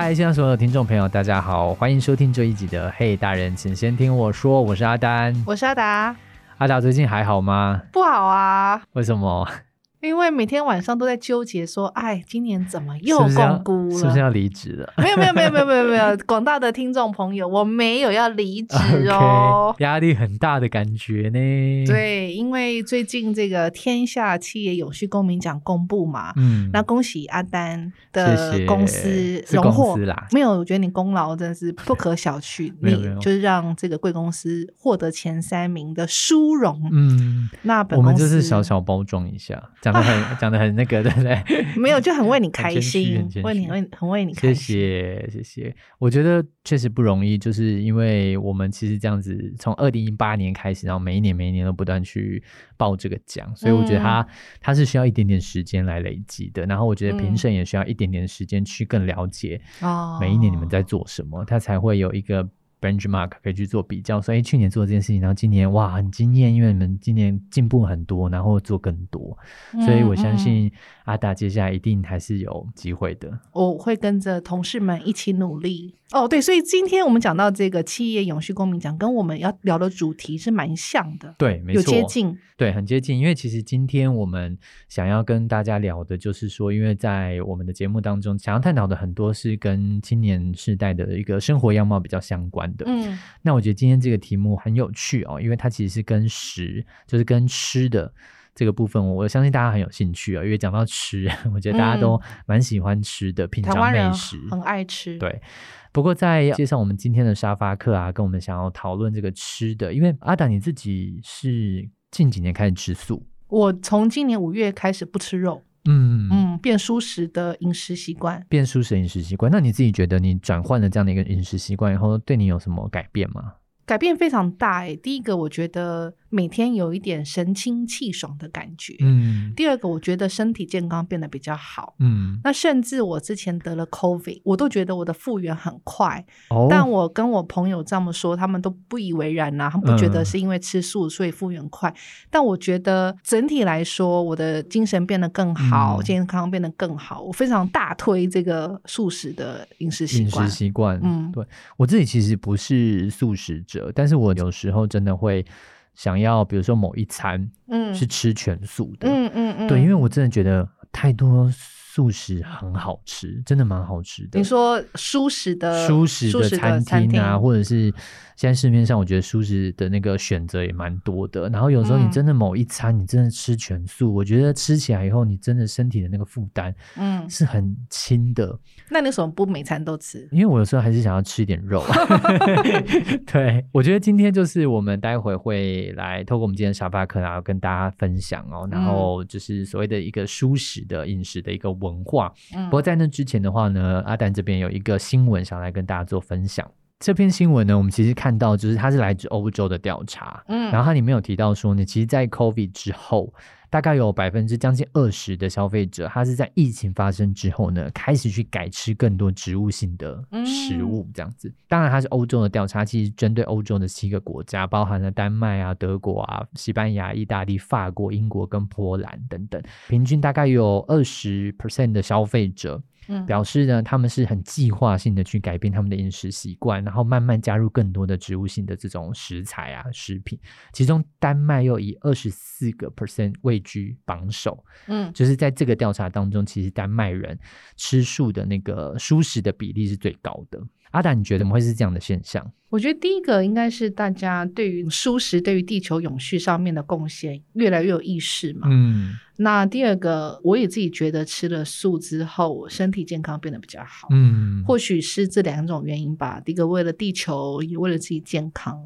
嗨，现在所有的听众朋友，大家好，欢迎收听这一集的《嘿大人，请先听我说》，我是阿丹。我是阿达，阿达最近还好吗？不好啊，为什么？因为每天晚上都在纠结说，哎，今年怎么又是不是要共估了？是不是要离职了？没有没有没有没有没有没有，广大的听众朋友，我没有要离职 哦。压力很大的感觉呢。，对，因为最近这个天下企业永续公民奖公布嘛，嗯，那恭喜阿丹的公司荣获啦没有，我觉得你功劳真的是不可小觑，你就是让这个贵公司获得前三名的殊荣。嗯，那本我们就是小小包装一下，讲的很讲的很那个，对不对？没有，就很为你开心为你虚为很为你开心。谢谢谢谢，我觉得确实不容易，就是因为我们其实这样子从二零一八年开始，然后每一年每一年都不断去报这个奖，所以我觉得它、它是需要一点点时间来累积的。然后我觉得评嗯审也需要一点点时间去更了解哦每一年你们在做什么，它才会有一个。Benchmark 可以去做比较，所以去年做这件事情，然后今年哇很惊艳，因为你们今年进步很多，然后做更多，所以我相信阿达接下来一定还是有机会的。我会跟着同事们一起努力。哦，对，所以今天我们讲到这个企业永续公民奖，跟我们要聊的主题是蛮像的，对，没有错，接近。对，很接近。因为其实今天我们想要跟大家聊的，就是说，因为在我们的节目当中，想要探讨的很多是跟青年世代的一个生活样貌比较相关的。嗯那我觉得今天这个题目很有趣哦，因为它其实是跟食，就是跟吃的。这个部分我，我相信大家很有兴趣啊、因为讲到吃，我觉得大家都蛮喜欢吃的，品尝美食。很爱吃。，对，不过在介绍我们今天的沙发课啊，跟我们想要讨论这个吃的，因为阿达你自己是近几年开始吃素，我从今年五月开始不吃肉，嗯嗯，变舒适的饮食习惯。变舒适饮食习惯。那你自己觉得你转换了这样的一个饮食习惯以后，对你有什么改变吗？改变非常大诶、第一个，我觉得每天有一点神清气爽的感觉。嗯第二个，我觉得身体健康变得比较好。嗯，那甚至我之前得了 COVID，我都觉得我的复原很快。哦，但我跟我朋友这么说，他们都不以为然呐、他们不觉得嗯是因为吃素所以复原快。但我觉得整体来说，我的精神变得更好，嗯健康变得更好。我非常大推这个素食的饮食习惯饮食。习惯，嗯对我自己其实不是素食者，但是我有时候真的会想要，比如说某一餐嗯是吃全素的，嗯嗯嗯，对，因为我真的觉得太多素食很好吃，真的蛮好吃的。你说舒食的舒适的餐餐厅啊，或者是现在市面上，我觉得素食的那个选择也蛮多的。然后有时候你嗯真的某一餐你真的吃全素，我觉得吃起来以后，你真的身体的那个负担嗯，是很轻的。那你为什么不每餐都吃？因为我有时候还是想要吃一点肉。对，我觉得今天就是我们待会会来透过我们今天的沙发课，然后跟大家分享哦，然后就是所谓的一个舒适的饮食的一个文化。嗯不过在那之前的话呢，阿丹这边有一个新闻想来跟大家做分享。这篇新闻呢，我们其实看到就是它是来自欧洲的调查，嗯然后它里面有提到说呢，其实，在 COVID 之后，大概有百分之将近二十的消费者，他是在疫情发生之后呢，开始去改吃更多植物性的食物，这样子。当然，它是欧洲的调查，其实针对欧洲的七个国家，包含了丹麦啊、德国啊、西班牙、意大利、法国、英国跟波兰等等，平均大概有二十 percent 的消费者。嗯表示呢，他们是很计划性的去改变他们的饮食习惯，然后慢慢加入更多的植物性的这种食材啊、食品。其中，丹麦又以二十四个 percent 位居榜首，嗯就是在这个调查当中，其实丹麦人吃素的那个素食的比例是最高的。阿达，你觉得怎么会是这样的现象？我觉得第一个应该是大家对于素食对于地球永续上面的贡献越来越有意识嘛。嗯那第二个，我也自己觉得吃了素之后，身体健康变得比较好。嗯，或许是这两种原因吧。第一个为了地球，也为了自己健康。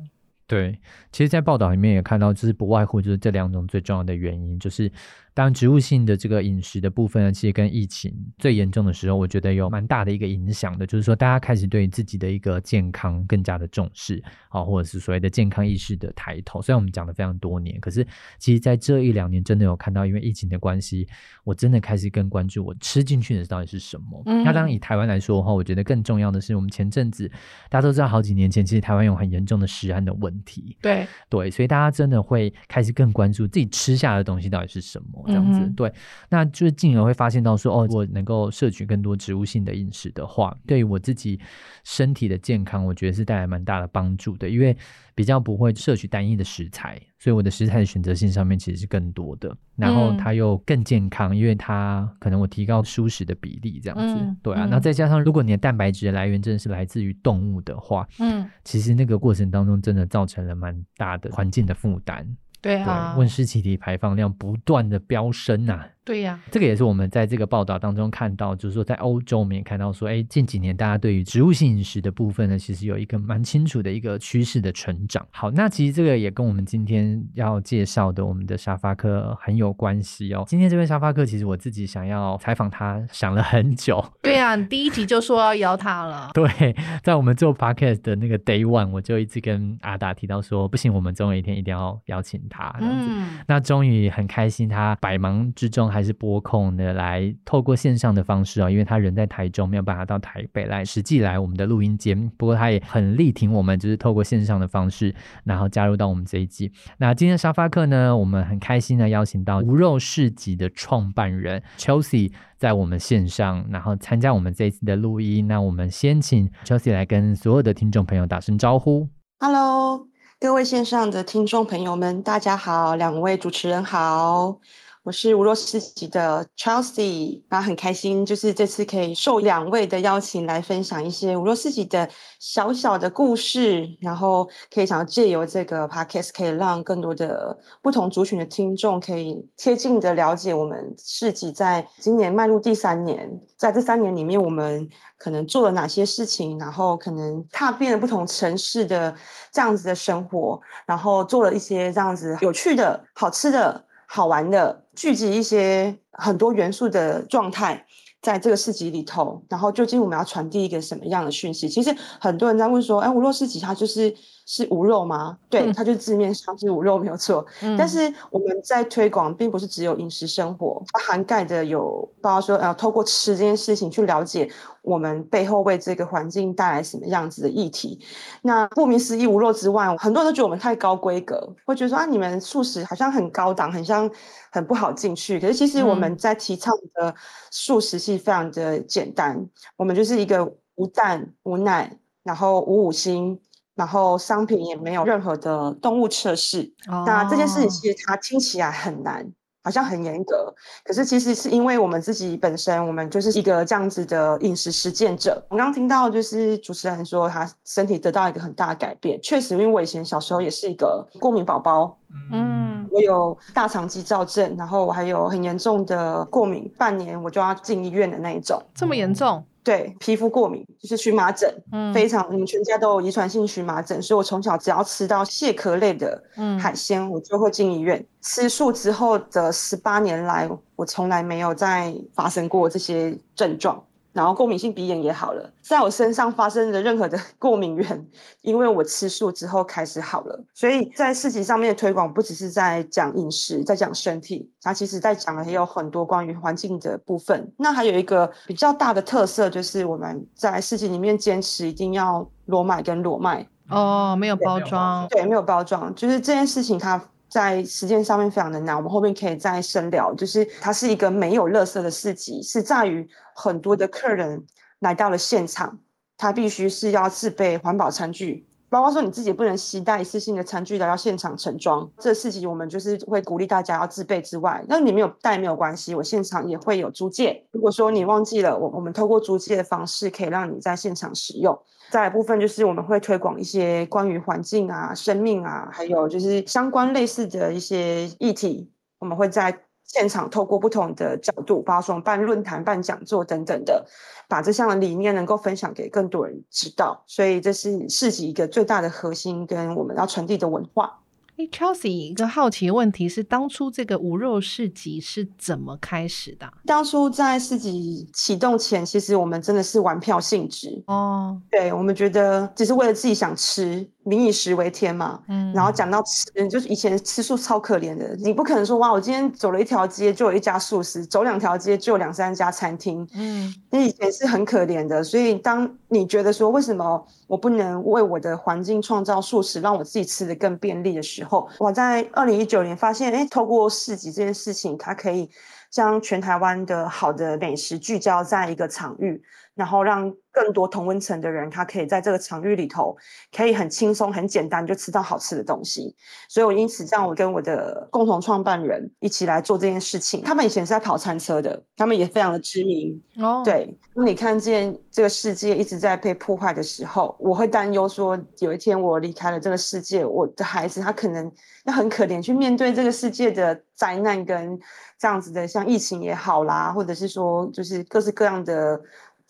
对，其实，在报道里面也看到，就是不外乎就是这两种最重要的原因，就是当然植物性的这个饮食的部分呢，其实跟疫情最严重的时候，我觉得有蛮大的一个影响的，就是说大家开始对自己的一个健康更加的重视，啊，或者是所谓的健康意识的抬头。虽然我们讲了非常多年，可是其实在这一两年真的有看到，因为疫情的关系，我真的开始更关注我吃进去的到底是什么。嗯那当然以台湾来说的话，我觉得更重要的是，我们前阵子大家都知道，好几年前其实台湾有很严重的食安的问题，对，对，所以大家真的会开始更关注自己吃下的东西到底是什么。这样子。嗯对，那就是进而会发现到说，哦，我能够摄取更多植物性的饮食的话，对于我自己身体的健康，我觉得是带来蛮大的帮助的，因为比较不会摄取单一的食材，所以我的食材的选择性上面其实是更多的，然后嗯。它又更健康，因为它可能我提高舒适的比例这样子。嗯对啊，嗯那再加上如果你的蛋白质的来源真的是来自于动物的话，嗯，其实那个过程当中真的造成了蛮大的环境的负担，对，对啊，温室气体排放量不断的飙升啊。对呀、这个也是我们在这个报道当中看到，就是说在欧洲我们也看到说，哎，近几年大家对于植物性饮食的部分呢，其实有一个蛮清楚的一个趋势的成长。好，那其实这个也跟我们今天要介绍的我们的沙发客很有关系哦。今天这位沙发客，其实我自己想要采访他，想了很久。对呀、你第一集就说要邀他了。对，在我们做 podcast 的那个 day one，我就一直跟阿达提到说，不行，我们总有一天一定要邀请他这样子。嗯，那终于很开心，他百忙之中还是播控的来透过线上的方式哦，因为他人在台中，没有办法到台北来实际来我们的录音间。不过他也很力挺我们，就是透过线上的方式，然后加入到我们这一季。那今天沙发课呢，我们很开心的邀请到无肉市集的创办人 Chelsea 在我们线上，然后参加我们这一次的录音。那我们先请 Chelsea 来跟所有的听众朋友打声招呼。Hello，各位线上的听众朋友们，大家好，两位主持人好，我是无肉市集的 Chelsea，那很开心，就是这次可以受两位的邀请来分享一些无肉市集的小小的故事，然后可以想要借由这个 podcast，可以让更多的不同族群的听众可以贴近的了解我们市集在今年迈入第三年，在这三年里面，我们可能做了哪些事情，然后可能踏遍了不同城市的这样子的生活，然后做了一些这样子有趣的、好吃的、好玩的，聚集一些很多元素的状态。在这个市集里头，然后究竟我们要传递一个什么样的讯息？其实很多人在问说，哎，无肉市集它就是是无肉吗？对，嗯它就字面上是无肉没有错，嗯但是我们在推广，并不是只有饮食生活，它涵盖的有包括说，呃，透过吃这件事情去了解我们背后为这个环境带来什么样子的议题。那顾名思义，无肉之外，很多人都觉得我们太高规格，会觉得说啊，你们素食好像很高档，很像很不好进去。可是其实我们在提倡的素食是非常的简单，我们就是一个无蛋、无奶，然后无五星。然后商品也没有任何的动物测试，那这件事情哦。其实它听起来很难，好像很严格，可是其实是因为我们自己本身，我们就是一个这样子的饮食实践者。我刚刚听到就是主持人说他身体得到一个很大的改变，确实，因为我以前小时候也是一个过敏宝宝，嗯。我有大肠肌躁症，然后我还有很严重的过敏，半年我就要进医院的那一种。这么严重，对，皮肤过敏就是荨麻疹，嗯非常，我们全家都有遗传性荨麻疹，所以我从小只要吃到蟹壳类的嗯海鲜，我就会进医院。吃素之后的十八年来，我从来没有再发生过这些症状。然后过敏性鼻炎也好了，在我身上发生的任何的 过敏源，因为我吃素之后开始好了。所以在市集上面的推广，不只是在讲饮食，在讲身体，它其实在讲的也有很多关于环境的部分。那还有一个比较大的特色，就是我们在市集里面坚持一定要裸买跟裸卖，哦，没有包装，对，没有包装，就是这件事情它在实践上面非常的难。我们后面可以再深聊，就是它是一个没有垃圾的市集，是在于很多的客人来到了现场，他必须是要自备环保餐具。包括说你自己不能携带一次性的餐具来到现场盛装，这事情我们就是会鼓励大家要自备之外，那你没有带没有关系，我现场也会有租借。如果说你忘记了，我我们透过租借的方式可以让你在现场使用。再来部分就是我们会推广一些关于环境啊、生命啊，还有就是相关类似的一些议题，我们会在现场透过不同的角度，包括说办论坛、办讲座等等的，把这项理念能够分享给更多人知道。所以这是市集一个最大的核心，跟我们要传递的文化。哎，Chelsea，一个好奇的问题是，当初这个无肉市集是怎么开始的啊？当初在市集启动前，其实我们真的是玩票性质。哦，对我们觉得只是为了自己想吃，民以食为天嘛。嗯，然后讲到吃，就是以前吃素超可怜的，你不可能说哇，我今天走了一条街就有一家素食，走两条街就有两三家餐厅，嗯那以前是很可怜的。所以当你觉得说为什么我不能为我的环境创造素食，让我自己吃的更便利的时候，我在二零一九年发现，哎，透过市集这件事情，它可以将全台湾的好的美食聚焦在一个场域。然后让更多同温层的人，他可以在这个场域里头，可以很轻松、很简单就吃到好吃的东西。所以我因此这样，我跟我的共同创办人一起来做这件事情。他们以前是在跑餐车的，他们也非常的知名。哦，对。当你看见这个世界一直在被破坏的时候，我会担忧说，有一天我离开了这个世界，我的孩子他可能要很可怜去面对这个世界的灾难跟这样子的，像疫情也好啦，或者是说就是各式各样的。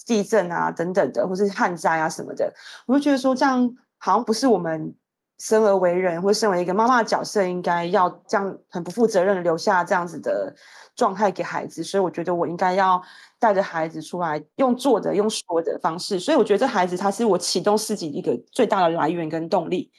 地震啊，等等的，或是旱灾啊什么的，我就觉得说这样好像不是我们生而为人，或身为一个妈妈的角色，应该要这样很不负责任的留下这样子的状态给孩子。所以我觉得我应该要带着孩子出来，用做的、用说的方式。所以我觉得这孩子他是我启动四级一个最大的来源跟动力，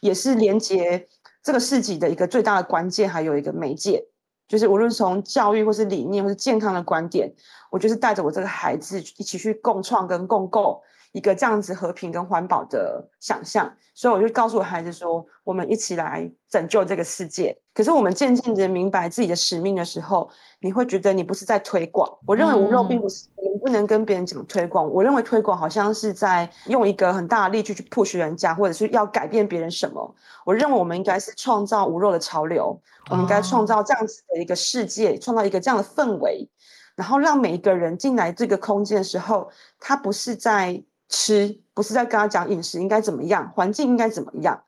也是连接这个四级的一个最大的关键，还有一个媒介。就是无论从教育或是理念或是健康的观点，我就是带着我这个孩子一起去共创跟共构一个这样子和平跟环保的想象。所以我就告诉我孩子说，我们一起来拯救这个世界。可是我们渐渐的明白自己的使命的时候，你会觉得你不是在推广。我认为无肉并不是，你不能跟别人讲推广。我认为推广好像是在用一个很大的力气去 push 人家，或者是要改变别人什么。我认为我们应该是创造无肉的潮流，我们应该创造这样子的一个世界，创造一个这样的氛围，然后让每一个人进来这个空间的时候，他不是在吃，不是在跟他讲饮食应该怎么样，环境应该怎么样。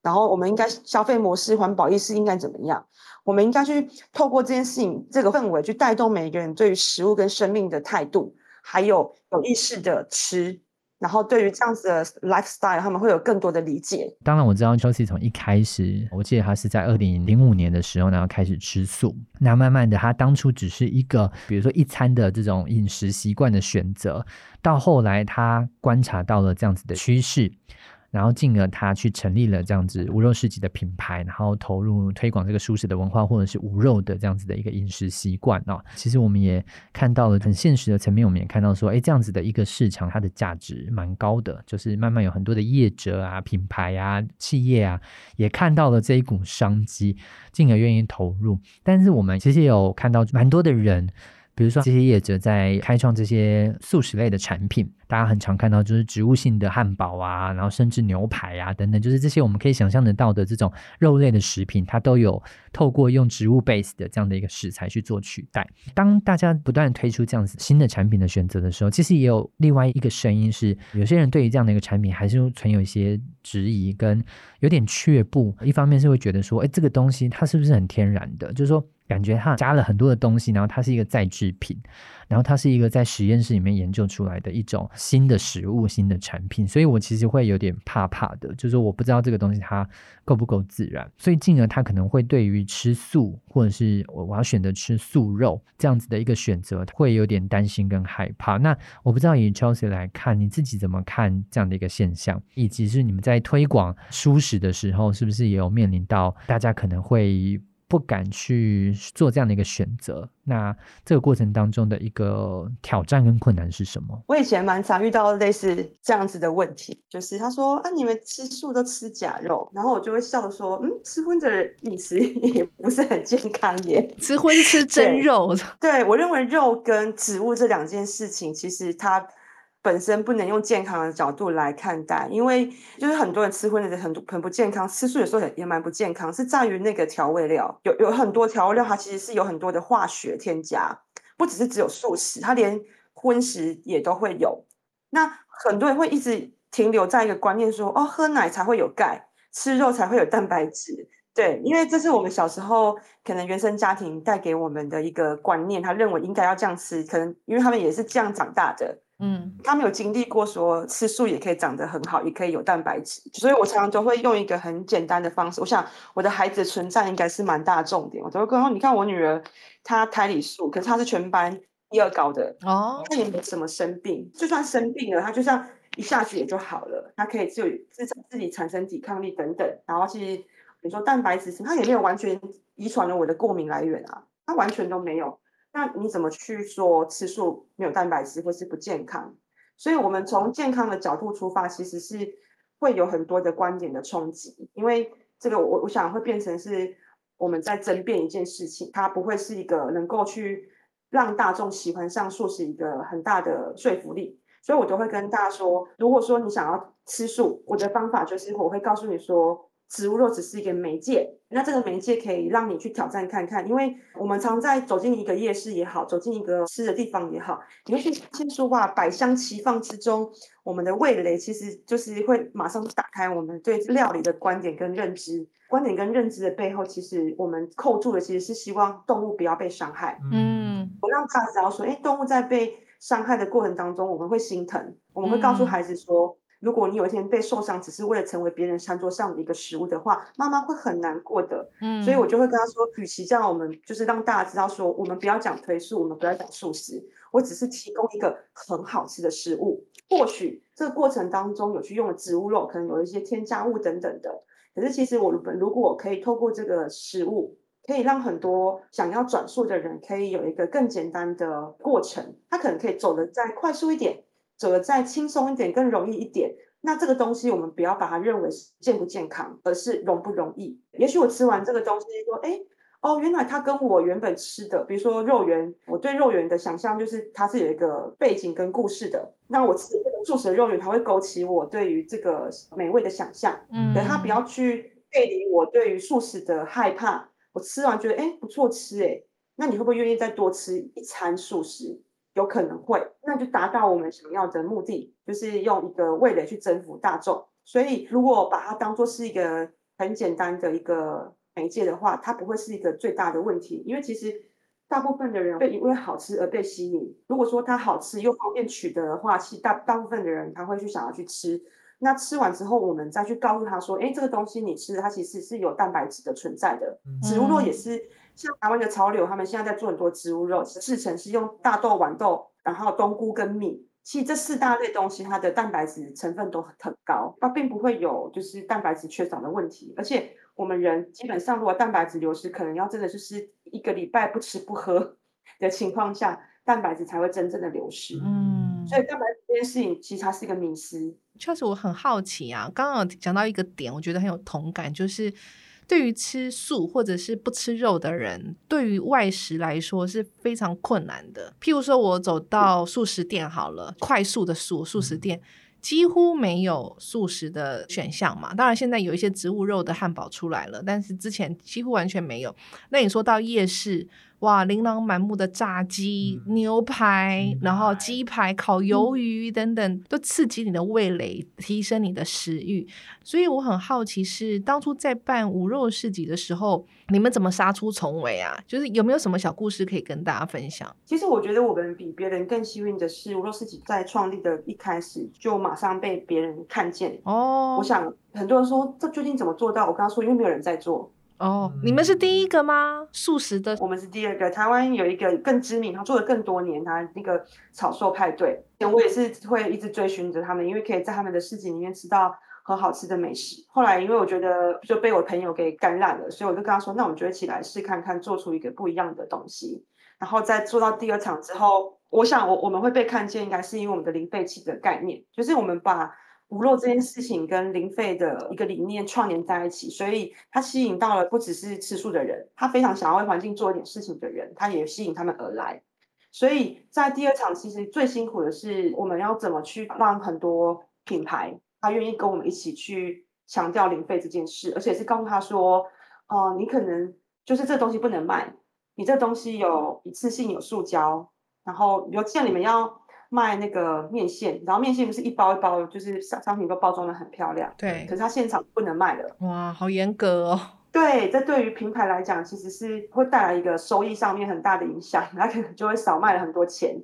然后我们应该消费模式、环保意识应该怎么样？我们应该去透过这件事情、这个氛围，去带动每一个人对于食物跟生命的态度，还有有意识的吃。然后对于这样子的 lifestyle，他们会有更多的理解。当然，我知道 Chelsea 从一开始，我记得他是在二零零五年的时候，然后开始吃素。那慢慢的，他当初只是一个，比如说一餐的这种饮食习惯的选择，到后来他观察到了这样子的趋势。然后进而他去成立了这样子无肉市集的品牌，然后投入推广这个舒适的文化，或者是无肉的这样子的一个饮食习惯啊。其实我们也看到了很现实的层面，我们也看到说，哎，这样子的一个市场，它的价值蛮高的，就是慢慢有很多的业者啊、品牌啊、企业啊，也看到了这一股商机，进而愿意投入。但是我们其实有看到蛮多的人。比如说，这些业者在开创这些素食类的产品，大家很常看到就是植物性的汉堡啊，然后甚至牛排啊等等，就是这些我们可以想象得到的这种肉类的食品，它都有透过用植物 base 的这样的一个食材去做取代。当大家不断推出这样子新的产品的选择的时候，其实也有另外一个声音是，有些人对于这样的一个产品还是存有一些质疑跟有点却步。一方面是会觉得说，哎，这个东西它是不是很天然的？就是说。感觉它加了很多的东西，然后它是一个再制品，然后它是一个在实验室里面研究出来的一种新的食物、新的产品，所以我其实会有点怕怕的，就是我不知道这个东西它够不够自然，所以进而它可能会对于吃素或者是我我要选择吃素肉这样子的一个选择，会有点担心跟害怕。那我不知道以 Chelsea 来看，你自己怎么看这样的一个现象，以及是你们在推广素食的时候，是不是也有面临到大家可能会？不敢去做这样的一个选择，那这个过程当中的一个挑战跟困难是什么？我以前蛮常遇到类似这样子的问题，就是他说啊，你们吃素都吃假肉，然后我就会笑说，嗯，吃荤的饮食也不是很健康耶，吃荤吃真肉。对我认为肉跟植物这两件事情，其实它。本身不能用健康的角度来看待，因为就是很多人吃荤的很多很不健康，吃素有时候也也蛮不健康，是在于那个调味料有有很多调味料，它其实是有很多的化学添加，不只是只有素食，它连荤食也都会有。那很多人会一直停留在一个观念说，哦，喝奶才会有钙，吃肉才会有蛋白质。对，因为这是我们小时候可能原生家庭带给我们的一个观念，他认为应该要这样吃，可能因为他们也是这样长大的。嗯，他们有经历过说吃素也可以长得很好，也可以有蛋白质，所以我常常都会用一个很简单的方式。我想我的孩子的存在应该是蛮大重点，我都会跟他说：你看我女儿，她胎里素，可是她是全班第二高的哦，她也没什么生病，就算生病了，她就像一下子也就好了，她可以自自自己产生抵抗力等等。然后其实你说蛋白质，她也没有完全遗传了我的过敏来源啊，她完全都没有。那你怎么去说吃素没有蛋白质或是不健康？所以我们从健康的角度出发，其实是会有很多的观点的冲击，因为这个我我想会变成是我们在争辩一件事情，它不会是一个能够去让大众喜欢上素食一个很大的说服力。所以我都会跟大家说，如果说你想要吃素，我的方法就是我会告诉你说，植物肉只是一个媒介，那这个媒介可以让你去挑战看看。因为我们常在走进一个夜市也好，走进一个吃的地方也好，你会去发现说，哇，百香齐放之中，我们的味蕾其实就是会马上打开我们对料理的观点跟认知。观点跟认知的背后，其实我们扣住的其实是希望动物不要被伤害。嗯，不让大家知道说，哎，动物在被伤害的过程当中，我们会心疼，我们会告诉孩子说，如果你有一天被受伤，只是为了成为别人餐桌上的一个食物的话，妈妈会很难过的。嗯，所以我就会跟他说，与其这样，我们就是让大家知道说，我们不要讲推素，我们不要讲素食，我只是提供一个很好吃的食物。或许这个过程当中有去用的植物肉，可能有一些添加物等等的。可是其实我们如果可以透过这个食物，可以让很多想要转述的人可以有一个更简单的过程，他可能可以走得再快速一点，走得再轻松一点，更容易一点。那这个东西我们不要把它认为是健不健康，而是容不容易。也许我吃完这个东西说，哎，哦，原来它跟我原本吃的，比如说肉圆，我对肉圆的想象就是它是有一个背景跟故事的。那我吃这个素食的肉圆，它会勾起我对于这个美味的想象。嗯，可它不要去背离我对于素食的害怕。我吃完觉得哎不错吃哎，那你会不会愿意再多吃一餐素食？有可能会，那就达到我们想要的目的，就是用一个味蕾去征服大众。所以如果把它当做是一个很简单的一个媒介的话，它不会是一个最大的问题，因为其实大部分的人会因为好吃而被吸引。如果说它好吃又方便取得的话，其实大大部分的人他会去想要去吃。那吃完之后，我们再去告诉他说：“哎，这个东西你吃，它其实是有蛋白质的存在的。植物肉也是，像台湾的潮流，他们现在在做很多植物肉，制成是用大豆、豌豆，然后冬菇跟米。其实这四大类东西，它的蛋白质成分都很高，它并不会有就是蛋白质缺少的问题。而且我们人基本上，如果蛋白质流失，可能要真的就是一个礼拜不吃不喝 的情况下，蛋白质才会真正的流失。嗯，所以蛋白质这件事情，其实它是一个迷思。”确实，我很好奇啊。刚刚有讲到一个点，我觉得很有同感，就是对于吃素或者是不吃肉的人，对于外食来说是非常困难的。譬如说，我走到素食店好了，快速的素素食店几乎没有素食的选项嘛。当然，现在有一些植物肉的汉堡出来了，但是之前几乎完全没有。那你说到夜市？哇，琳琅满目的炸鸡、牛排，然后鸡排、烤鱿鱼等等，都刺激你的味蕾，提升你的食欲。所以我很好奇，是当初在办无肉市集的时候，你们怎么杀出重围啊？就是有没有什么小故事可以跟大家分享？其实我觉得我们比别人更幸运的是，无肉市集在创立的一开始就马上被别人看见。哦，我想很多人说这究竟怎么做到？我跟他说，因为没有人在做。哦，你们是第一个吗？素食的，我们是第二个。台湾有一个更知名，他做了更多年，他那个草兽派对，我也是会一直追寻着他们，因为可以在他们的市集里面吃到很好吃的美食。后来因为我觉得就被我朋友给感染了，所以我就跟他说，那我们就一起来试看看，做出一个不一样的东西。然后在做到第二场之后，我想我我们会被看见，应该是因为我们的零废弃的概念，就是我们把。无肉这件事情跟零费的一个理念串联在一起，所以它吸引到了不只是吃素的人，他非常想要为环境做一点事情的人，他也吸引他们而来。所以在第二场，其实最辛苦的是我们要怎么去让很多品牌他愿意跟我们一起去强调零费这件事，而且是告诉他说，哦，你可能就是这东西不能卖，你这东西有一次性有塑胶，然后比如像你们要。卖那个面线，然后面线不是一包一包，就是商商品都包装的很漂亮。对。可是它现场不能卖了。哇，好严格哦。对，这对于品牌来讲，其实是会带来一个收益上面很大的影响，它可能就会少卖了很多钱。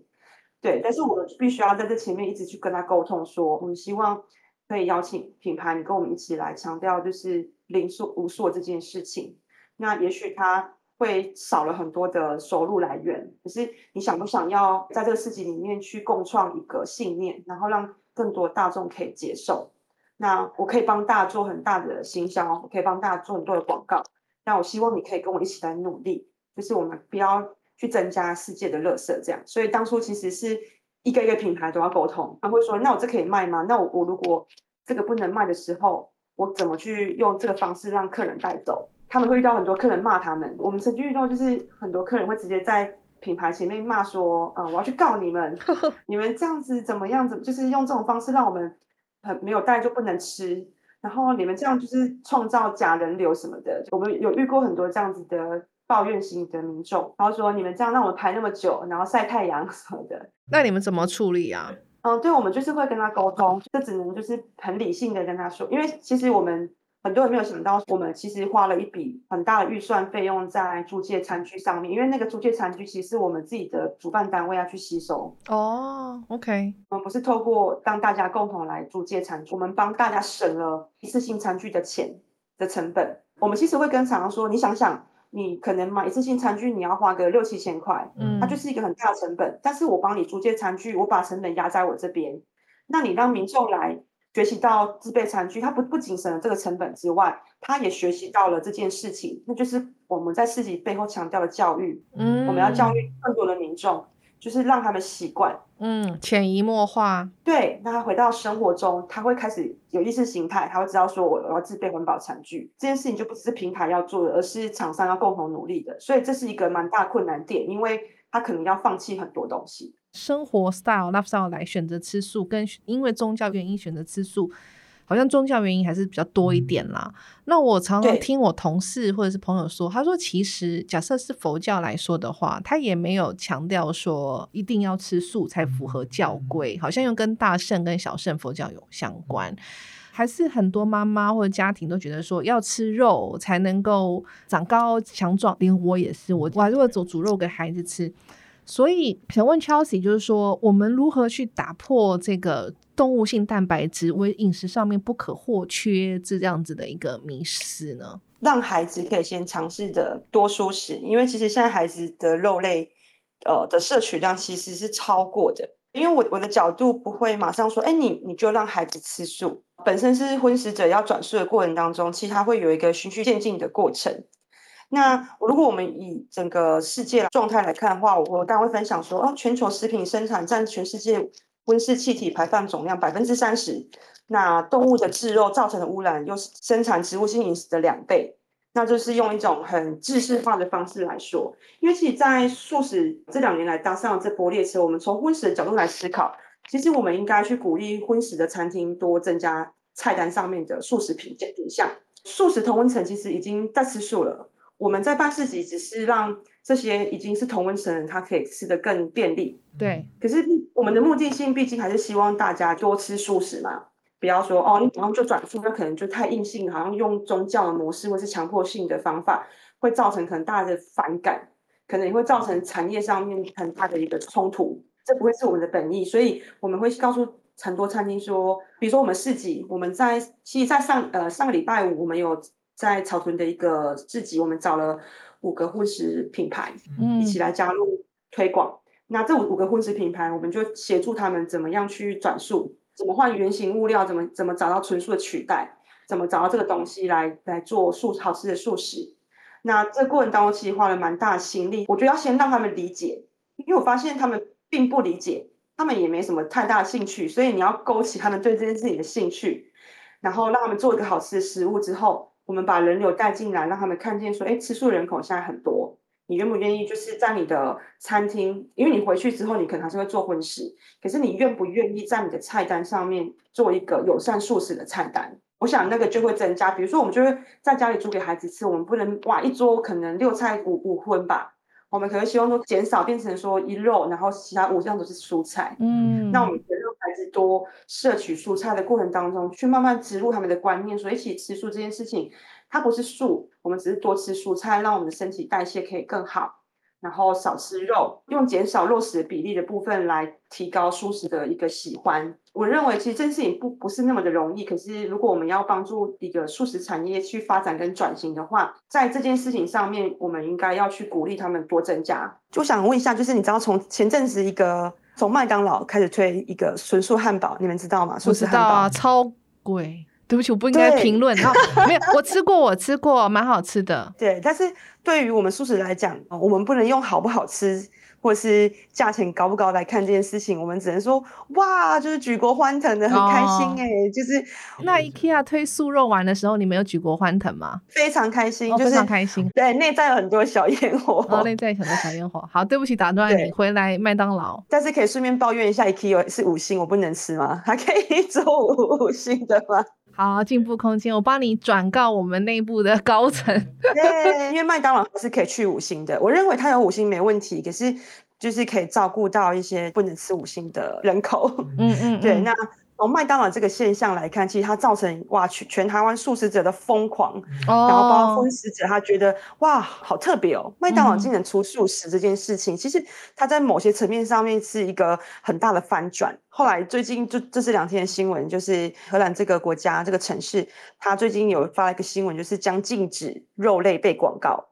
对，但是我必须要在这前面一直去跟他沟通，说我们希望可以邀请品牌，你跟我们一起来强调就是零塑无塑这件事情。那也许他。会少了很多的收入来源，可是你想不想要在这个市集里面去共创一个信念，然后让更多大众可以接受？那我可以帮大家做很大的行销，我可以帮大家做很多的广告。那我希望你可以跟我一起来努力，就是我们不要去增加世界的垃圾，这样。所以当初其实是一个一个品牌都要沟通，他会说，那我这可以卖吗？那我我如果这个不能卖的时候，我怎么去用这个方式让客人带走？他们会遇到很多客人骂他们，我们曾经遇到就是很多客人会直接在品牌前面骂说，嗯，我要去告你们，你们这样子怎么样子，就是用这种方式让我们很没有带就不能吃，然后你们这样就是创造假人流什么的，我们有遇过很多这样子的抱怨型的民众，然后说你们这样让我排那么久，然后晒太阳什么的，那你们怎么处理啊？嗯，对，我们就是会跟他沟通，这只能就是很理性的跟他说，因为其实我们很多人没有想到，我们其实花了一笔很大的预算费用在租借餐具上面，因为那个租借餐具其实是我们自己的主办单位要去吸收。哦，OK，我们不是透过让大家共同来租借餐具，我们帮大家省了一次性餐具的钱的成本。我们其实会跟厂商说，你想想。你可能买一次性餐具，你要花个六七千块，嗯，它就是一个很大的成本。但是我帮你租借餐具，我把成本压在我这边，那你让民众来学习到自备餐具，他不不仅省了这个成本之外，他也学习到了这件事情，那就是我们在市集背后强调的教育，嗯，我们要教育更多的民众。就是让他们习惯，嗯，潜移默化。对，那他回到生活中，他会开始有意识形态，他会知道说，我我要自备环保餐具这件事情就不只是平台要做的，而是厂商要共同努力的。所以这是一个蛮大困难点，因为他可能要放弃很多东西。生活 style、lifestyle 来选择吃素，跟因为宗教原因选择吃素。好像宗教原因还是比较多一点啦。那我常常听我同事或者是朋友说，他说其实假设是佛教来说的话，他也没有强调说一定要吃素才符合教规，好像又跟大圣跟小圣佛教有相关。还是很多妈妈或者家庭都觉得说要吃肉才能够长高强壮，连我也是，我我还是会煮煮肉给孩子吃。所以想问 Chelsea，就是说我们如何去打破这个？动物性蛋白质为饮食上面不可或缺这样子的一个迷思呢？让孩子可以先尝试的多蔬食，因为其实现在孩子的肉类，呃的摄取量其实是超过的。因为我我的角度不会马上说，哎，你你就让孩子吃素。本身是荤食者要转素的过程当中，其实它会有一个循序渐进的过程。那如果我们以整个世界状态来看的话，我我当然会分享说，哦，全球食品生产占全世界。温室气体排放总量百分之三十，那动物的制肉造成的污染又是生产植物性饮食的两倍，那就是用一种很制式化的方式来说。因为其实，在素食这两年来搭上了这波列车，我们从荤食的角度来思考，其实我们应该去鼓励荤食的餐厅多增加菜单上面的素食品品项。素食同温层其实已经在吃素了，我们在办市集只是让。这些已经是同温层人，他可以吃的更便利。对，可是我们的目的性毕竟还是希望大家多吃素食嘛，不要说哦，你然后就转素，那可能就太硬性，好像用宗教的模式或是强迫性的方法，会造成很大的反感，可能也会造成产业上面很大的一个冲突。这不会是我们的本意，所以我们会告诉很多餐厅说，比如说我们市集，我们在其实，在上呃上个礼拜五，我们有在草屯的一个市集，我们找了。五个荤食品牌一起来加入推广。那这五五个荤食品牌，我们就协助他们怎么样去转述，怎么换原型物料，怎么怎么找到纯素的取代，怎么找到这个东西来来做素好吃的素食。那这过程当中其实花了蛮大的心力。我觉得要先让他们理解，因为我发现他们并不理解，他们也没什么太大的兴趣，所以你要勾起他们对这件事情的兴趣，然后让他们做一个好吃的食物之后。我们把人流带进来，让他们看见说，哎，吃素人口现在很多，你愿不愿意？就是在你的餐厅，因为你回去之后，你可能还是会做荤食，可是你愿不愿意在你的菜单上面做一个友善素食的菜单？我想那个就会增加。比如说，我们就会在家里煮给孩子吃，我们不能哇一桌可能六菜五五荤吧，我们可能希望说减少，变成说一肉，然后其他五样都是蔬菜。嗯，那我们。孩子多摄取蔬菜的过程当中，去慢慢植入他们的观念，说一起吃素这件事情，它不是素，我们只是多吃蔬菜，让我们的身体代谢可以更好，然后少吃肉，用减少肉食比例的部分来提高素食的一个喜欢。我认为其实这件事情不不是那么的容易，可是如果我们要帮助一个素食产业去发展跟转型的话，在这件事情上面，我们应该要去鼓励他们多增加。就想问一下，就是你知道从前阵子一个。从麦当劳开始推一个纯素汉堡，你们知道吗？我知道啊，超贵。对不起，我不应该对评论。哦，没有，我吃过，我吃过，蛮好吃的。对，但是对于我们素食来讲，呃我们不能用好不好吃或是价钱高不高来看这件事情，我们只能说哇，就是举国欢腾的，很开心哦哎、就是那 IKEA 推素肉丸的时候，你们有举国欢腾吗？非常开心，哦，非就是常开心。对内在有很多小烟火。哦内在很多小烟火。好，对不起，打断你，回来麦当劳。但是可以顺便抱怨一下，IKEA 是五星，我不能吃吗？还可以做五星的吗？好，进步空间，我帮你转告我们内部的高层。对，因为麦当劳是可以去五星的，我认为它有五星没问题，可是就是可以照顾到一些不能吃五星的人口。嗯嗯，对，嗯那从麦当劳这个现象来看，其实它造成哇全全台湾素食者的疯狂，然后包括哦荤，食者，他觉得哇好特别哦，麦当劳嗯竟然出素食这件事情，其实它在某些层面上面是一个很大的翻转。后来最近就这是两天的新闻，就是荷兰这个国家这个城市，它最近有发了一个新闻，就是将禁止肉类被广告。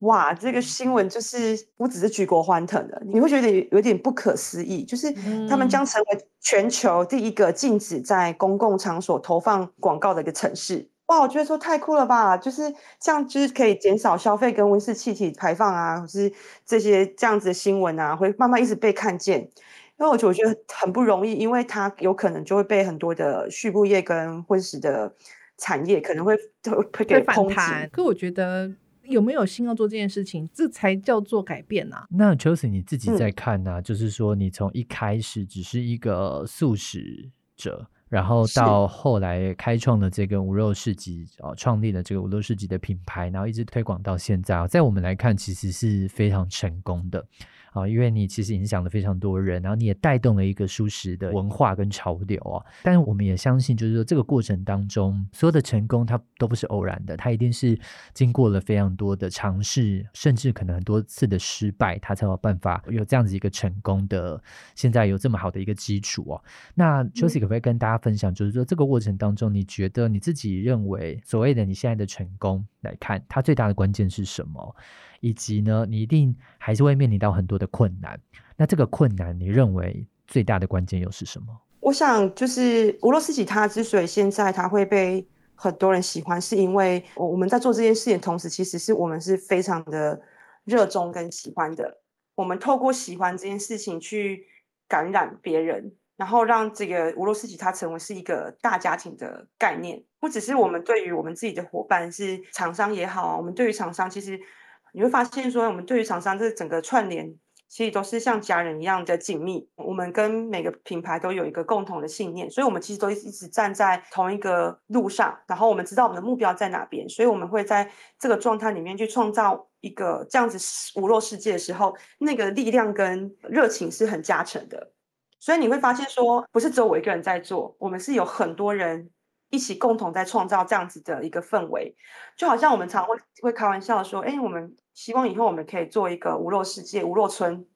哇，这个新闻就是不只是举国欢腾的，你会觉得有有点不可思议，就是他们嗯将成为全球第一个禁止在公共场所投放广告的一个城市。哇，我觉得说太酷了吧！就是这样，就是可以减少消费跟温室气体排放啊，或是这些这样子的新闻啊，会慢慢一直被看见。因为我觉得我觉得很不容易，因为它有可能就会被很多的畜牧业跟荤食的产业可能会会会给会反抨击。弹。可我觉得有没有心要做这件事情，这才叫做改变啊。那 Chelsea 你自己嗯在看呢、就是说你从一开始只是一个素食者，然后到后来开创了这个无肉市集，哦，创立了这个无肉市集的品牌，然后一直推广到现在啊，在我们来看，其实是非常成功的。啊，因为你其实影响了非常多人，然后你也带动了一个舒适的文化跟潮流啊。但是我们也相信，就是说这个过程当中，所有的成功它都不是偶然的，它一定是经过了非常多的尝试，甚至可能很多次的失败，它才有办法有这样子一个成功的，现在有这么好的一个基础哦。那 Josie 可不可以跟大家分享，就是说这个过程当中，你觉得你自己认为所谓的你现在的成功来看，它最大的关键是什么？以及呢，你一定还是会面临到很多的困难。那这个困难，你认为最大的关键又是什么？我想，就是俄罗斯吉他之所以现在它会被很多人喜欢，是因为我我们在做这件事情的同时，其实是我们是非常的热衷跟喜欢的。我们透过喜欢这件事情去感染别人，然后让这个俄罗斯吉他成为是一个大家庭的概念。不只是我们对于我们自己的伙伴是厂商也好，我们对于厂商其实你会发现说，我们对于厂商这整个串联。其实都是像家人一样的紧密。我们跟每个品牌都有一个共同的信念，所以我们其实都一直站在同一个路上。然后我们知道我们的目标在哪边，所以我们会在这个状态里面去创造一个这样子无弱世界的时候，那个力量跟热情是很加成的。所以你会发现说，不是只有我一个人在做，我们是有很多人一起共同在创造这样子的一个氛围。就好像我们常会会开玩笑说，哎，我们希望以后我们可以做一个无肉世界、无肉村，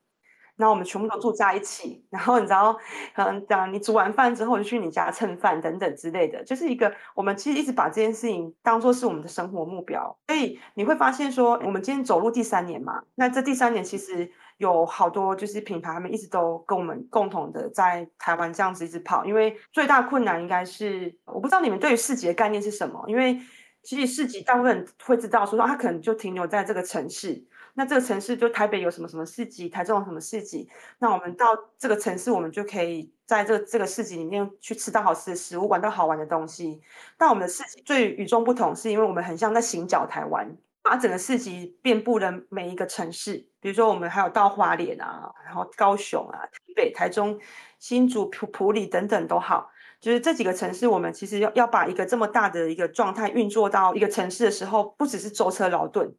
然后我们全部都住在一起，然后你知道，嗯，这样你煮完饭之后就去你家蹭饭等等之类的，就是一个我们其实一直把这件事情当做是我们的生活目标。所以你会发现说，我们今天走入第三年嘛，那这第三年其实有好多就是品牌，他们一直都跟我们共同的在台湾这样子一直跑，因为最大困难应该是我不知道你们对于市集的概念是什么，因为。其实市集大部分会知道，说他可能就停留在这个城市。那这个城市就台北有什么什么市集，台中有什么市集。那我们到这个城市，我们就可以在这个这个市集里面去吃到好吃的食物，玩到好玩的东西。但我们的市集最与众不同，是因为我们很像在行脚台湾，把整个市集遍布了每一个城市。比如说，我们还有到花莲啊，然后高雄啊、台北、台中、新竹、埔埔里等等都好。就是这几个城市，我们其实要要把一个这么大的一个状态运作到一个城市的时候，不只是舟车劳顿，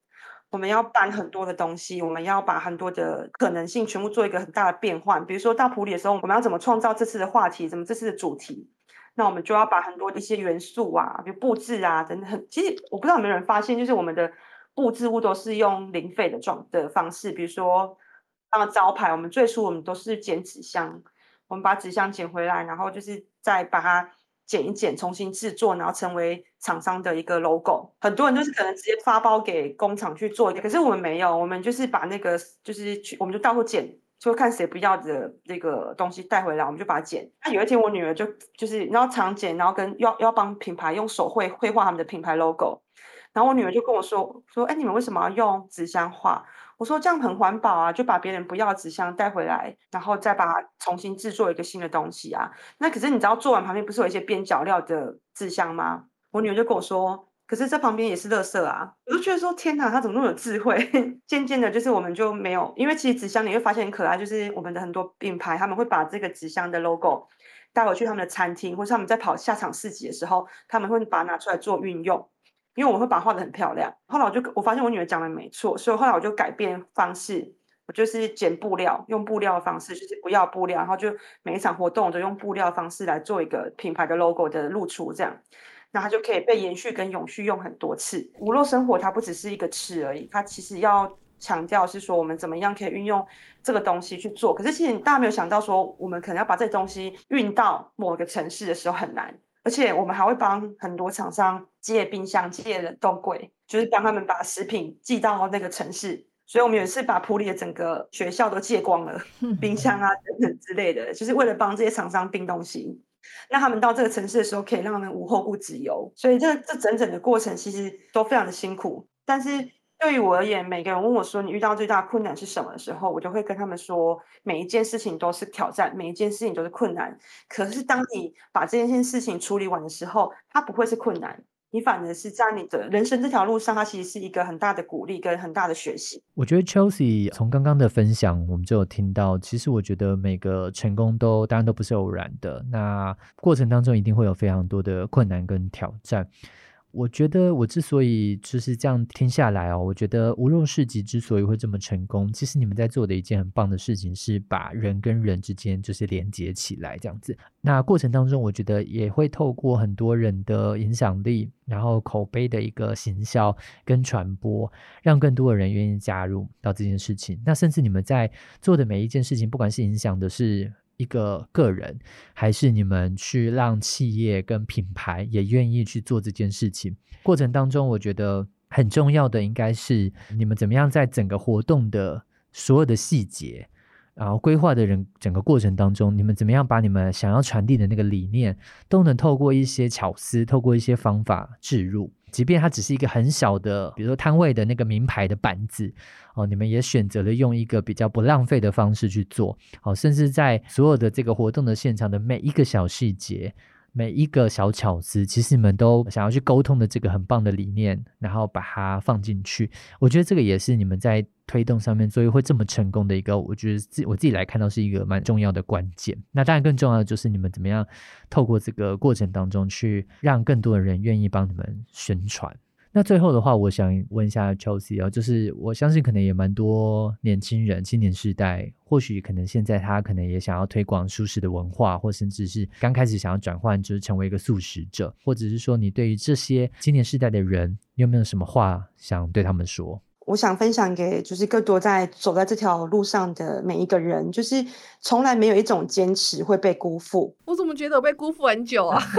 我们要搬很多的东西，我们要把很多的可能性全部做一个很大的变换。比如说到普里的时候，我们要怎么创造这次的话题，怎么这次的主题？那我们就要把很多一些元素啊，比如布置啊等等。其实我不知道有没有人发现，就是我们的布置物都是用零费的状的方式，比如说当招牌，我们最初我们都是剪纸箱。我们把纸箱捡回来，然后就是再把它剪一剪，重新制作，然后成为厂商的一个 logo。很多人就是可能直接发包给工厂去做一个，可是我们没有，我们就是把那个就是去，我们就到处剪就看谁不要的那个东西带回来，我们就把它剪。那有一天我女儿就就是然后常剪，然后跟要要帮品牌用手绘绘画他们的品牌 logo。然后我女儿就跟我说说，哎，你们为什么要用纸箱画？我说这样很环保啊，就把别人不要纸箱带回来，然后再把它重新制作一个新的东西啊。那可是你知道做完旁边不是有一些边角料的纸箱吗？我女儿就跟我说，可是这旁边也是垃圾啊。我就觉得说，天哪，她怎么那么有智慧？渐渐的，就是我们就没有，因为其实纸箱你会发现很可爱，就是我们的很多品牌他们会把这个纸箱的 logo 带回去他们的餐厅，或是他们在跑下场市集的时候，他们会把它拿出来做运用。因为我会把它画的很漂亮，后来我就我发现我女儿讲的没错，所以后来我就改变方式，我就是剪布料，用布料的方式，就是不要布料，然后就每一场活动我都用布料的方式来做一个品牌的 logo 的露出，这样，那它就可以被延续跟永续用很多次。无肉生活它不只是一个吃而已，它其实要强调是说我们怎么样可以运用这个东西去做。可是其实大家没有想到说，我们可能要把这东西运到某个城市的时候很难。而且我们还会帮很多厂商借冰箱、借冷冻柜，就是帮他们把食品寄到那个城市。所以我们有一次把普里的整个学校都借光了，冰箱啊等等之类的，就是为了帮这些厂商冰东西。那他们到这个城市的时候，可以让他们无后顾之忧。所以这这整整的过程其实都非常的辛苦，但是。对于我而言，每个人问我说你遇到最大困难是什么的时候，我就会跟他们说，每一件事情都是挑战，每一件事情都是困难。可是当你把这件事情处理完的时候，它不会是困难，你反而是在你的人生这条路上，它其实是一个很大的鼓励跟很大的学习。我觉得 Chelsea 从刚刚的分享，我们就有听到，其实我觉得每个成功都当然都不是偶然的，那过程当中一定会有非常多的困难跟挑战。我觉得我之所以就是这样听下来哦，我觉得无肉市集之所以会这么成功，其实你们在做的一件很棒的事情是把人跟人之间就是连接起来这样子。那过程当中，我觉得也会透过很多人的影响力，然后口碑的一个行销跟传播，让更多的人愿意加入到这件事情。那甚至你们在做的每一件事情，不管是影响的是。一个个人，还是你们去让企业跟品牌也愿意去做这件事情过程当中，我觉得很重要的应该是你们怎么样在整个活动的所有的细节，然后规划的人整个过程当中，你们怎么样把你们想要传递的那个理念，都能透过一些巧思，透过一些方法置入。即便它只是一个很小的，比如说摊位的那个名牌的板子，哦，你们也选择了用一个比较不浪费的方式去做，哦，甚至在所有的这个活动的现场的每一个小细节。每一个小巧思，其实你们都想要去沟通的这个很棒的理念，然后把它放进去。我觉得这个也是你们在推动上面，所以会这么成功的一个，我觉得自我自己来看到是一个蛮重要的关键。那当然更重要的就是你们怎么样透过这个过程当中去让更多的人愿意帮你们宣传。那最后的话，我想问一下 Chelsea 啊，就是我相信可能也蛮多年轻人、青年世代，或许可能现在他可能也想要推广素食的文化，或甚至是刚开始想要转换，就是成为一个素食者，或者是说你对于这些青年世代的人，你有没有什么话想对他们说？我想分享给就是更多在走在这条路上的每一个人，就是从来没有一种坚持会被辜负。我怎么觉得我被辜负很久啊？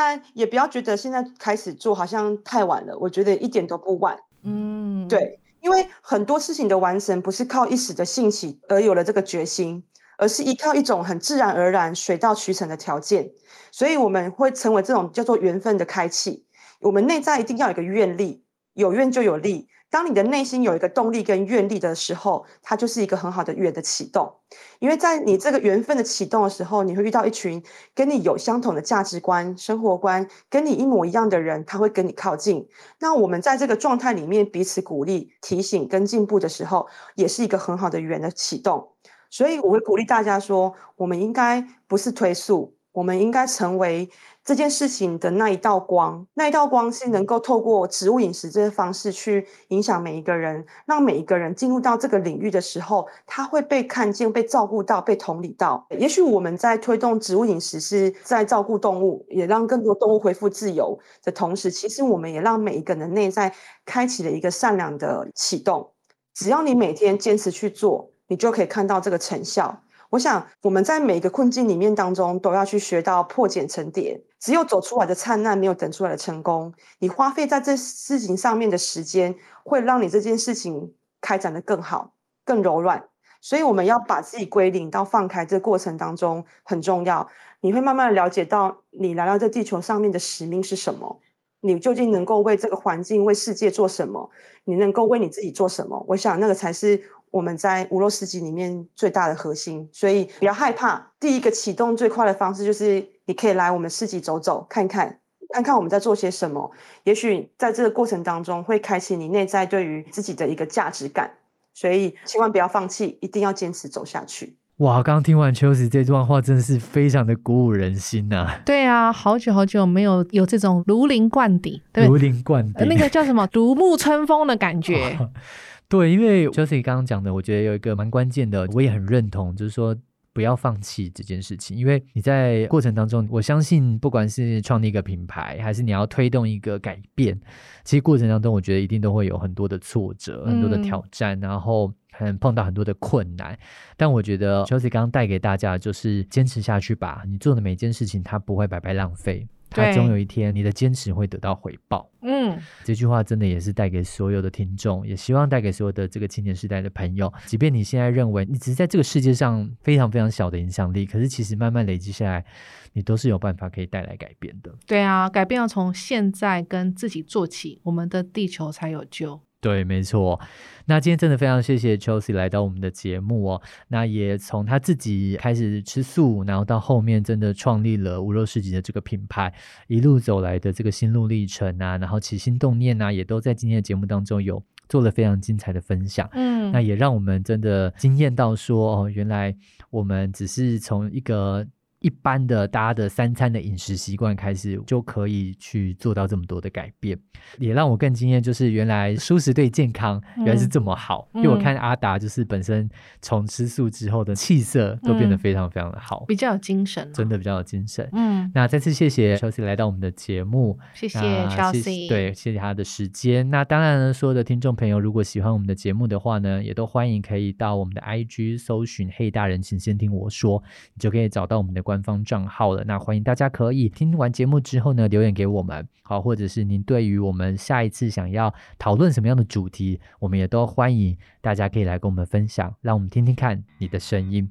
但也不要觉得现在开始做好像太晚了，我觉得一点都不晚。嗯，对，因为很多事情的完成不是靠一时的兴起而有了这个决心，而是依靠一种很自然而然、水到渠成的条件。所以我们会成为这种叫做缘分的开启。我们内在一定要有一个愿力。有愿就有力。当你的内心有一个动力跟愿力的时候，它就是一个很好的缘的启动。因为在你这个缘分的启动的时候，你会遇到一群跟你有相同的价值观、生活观，跟你一模一样的人，他会跟你靠近。那我们在这个状态里面彼此鼓励、提醒跟进步的时候，也是一个很好的缘的启动。所以我会鼓励大家说，我们应该不是推速，我们应该成为。这件事情的那一道光，那一道光是能够透过植物饮食这些方式去影响每一个人，让每一个人进入到这个领域的时候，他会被看见、被照顾到、被同理到。也许我们在推动植物饮食是在照顾动物，也让更多动物恢复自由的同时，其实我们也让每一个人内在开启了一个善良的启动。只要你每天坚持去做，你就可以看到这个成效。我想，我们在每个困境里面当中，都要去学到破茧成蝶。只有走出来的灿烂，没有等出来的成功。你花费在这事情上面的时间，会让你这件事情开展的更好、更柔软。所以我们要把自己归零到放开，这过程当中很重要。你会慢慢的了解到，你来到这地球上面的使命是什么？你究竟能够为这个环境、为世界做什么？你能够为你自己做什么？我想那个才是我们在五六十级里面最大的核心。所以不要害怕，第一个启动最快的方式就是你可以来我们市集走走看看。看看我们在做些什么，也许在这个过程当中会开启你内在对于自己的一个价值感，所以千万不要放弃，一定要坚持走下去。哇，刚刚听完秋子这段话，真的是非常的鼓舞人心呐！对啊，好久好久没有有这种如临灌顶，对如临灌顶，那个叫什么如沐春风的感觉。对，因为秋实刚刚讲的，我觉得有一个蛮关键的，我也很认同，就是说。不要放弃这件事情，因为你在过程当中，我相信不管是创立一个品牌，还是你要推动一个改变，其实过程当中，我觉得一定都会有很多的挫折、很多的挑战，然后很碰到很多的困难。但我觉得 Chelsea 刚刚带给大家就是坚持下去吧，你做的每件事情，它不会白白浪费。他总有一天，你的坚持会得到回报。嗯，这句话真的也是带给所有的听众，也希望带给所有的这个青年时代的朋友。即便你现在认为你只是在这个世界上非常非常小的影响力，可是其实慢慢累积下来，你都是有办法可以带来改变的。对啊，改变要从现在跟自己做起，我们的地球才有救。对，没错。那今天真的非常谢谢 Chelsea 来到我们的节目哦。那也从他自己开始吃素，然后到后面真的创立了无肉市集的这个品牌，一路走来的这个心路历程啊，然后起心动念啊，也都在今天的节目当中有做了非常精彩的分享。嗯，那也让我们真的惊艳到说哦，原来我们只是从一个。一般的大家的三餐的饮食习惯开始就可以去做到这么多的改变，也让我更惊艳，就是原来素食对健康原来是这么好。因为我看阿达就是本身从吃素之后的气色都变得非常非常的好，比较有精神，真的比较有精神。嗯，那再次谢谢 Chelsea 来到我们的节目，谢谢 Chelsea，对，谢谢他的时间。那当然呢，所有的听众朋友如果喜欢我们的节目的话呢，也都欢迎可以到我们的 IG 搜寻“黑大人，请先听我说”，你就可以找到我们的。官方账号了，那欢迎大家可以听完节目之后呢留言给我们，好，或者是您对于我们下一次想要讨论什么样的主题，我们也都欢迎大家可以来跟我们分享，让我们听听看你的声音。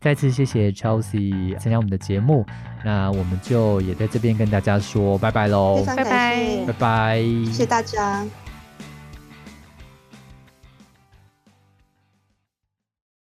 再次谢谢 Chelsea 参加我们的节目，那我们就也在这边跟大家说拜拜喽，拜拜，拜拜，谢谢大家。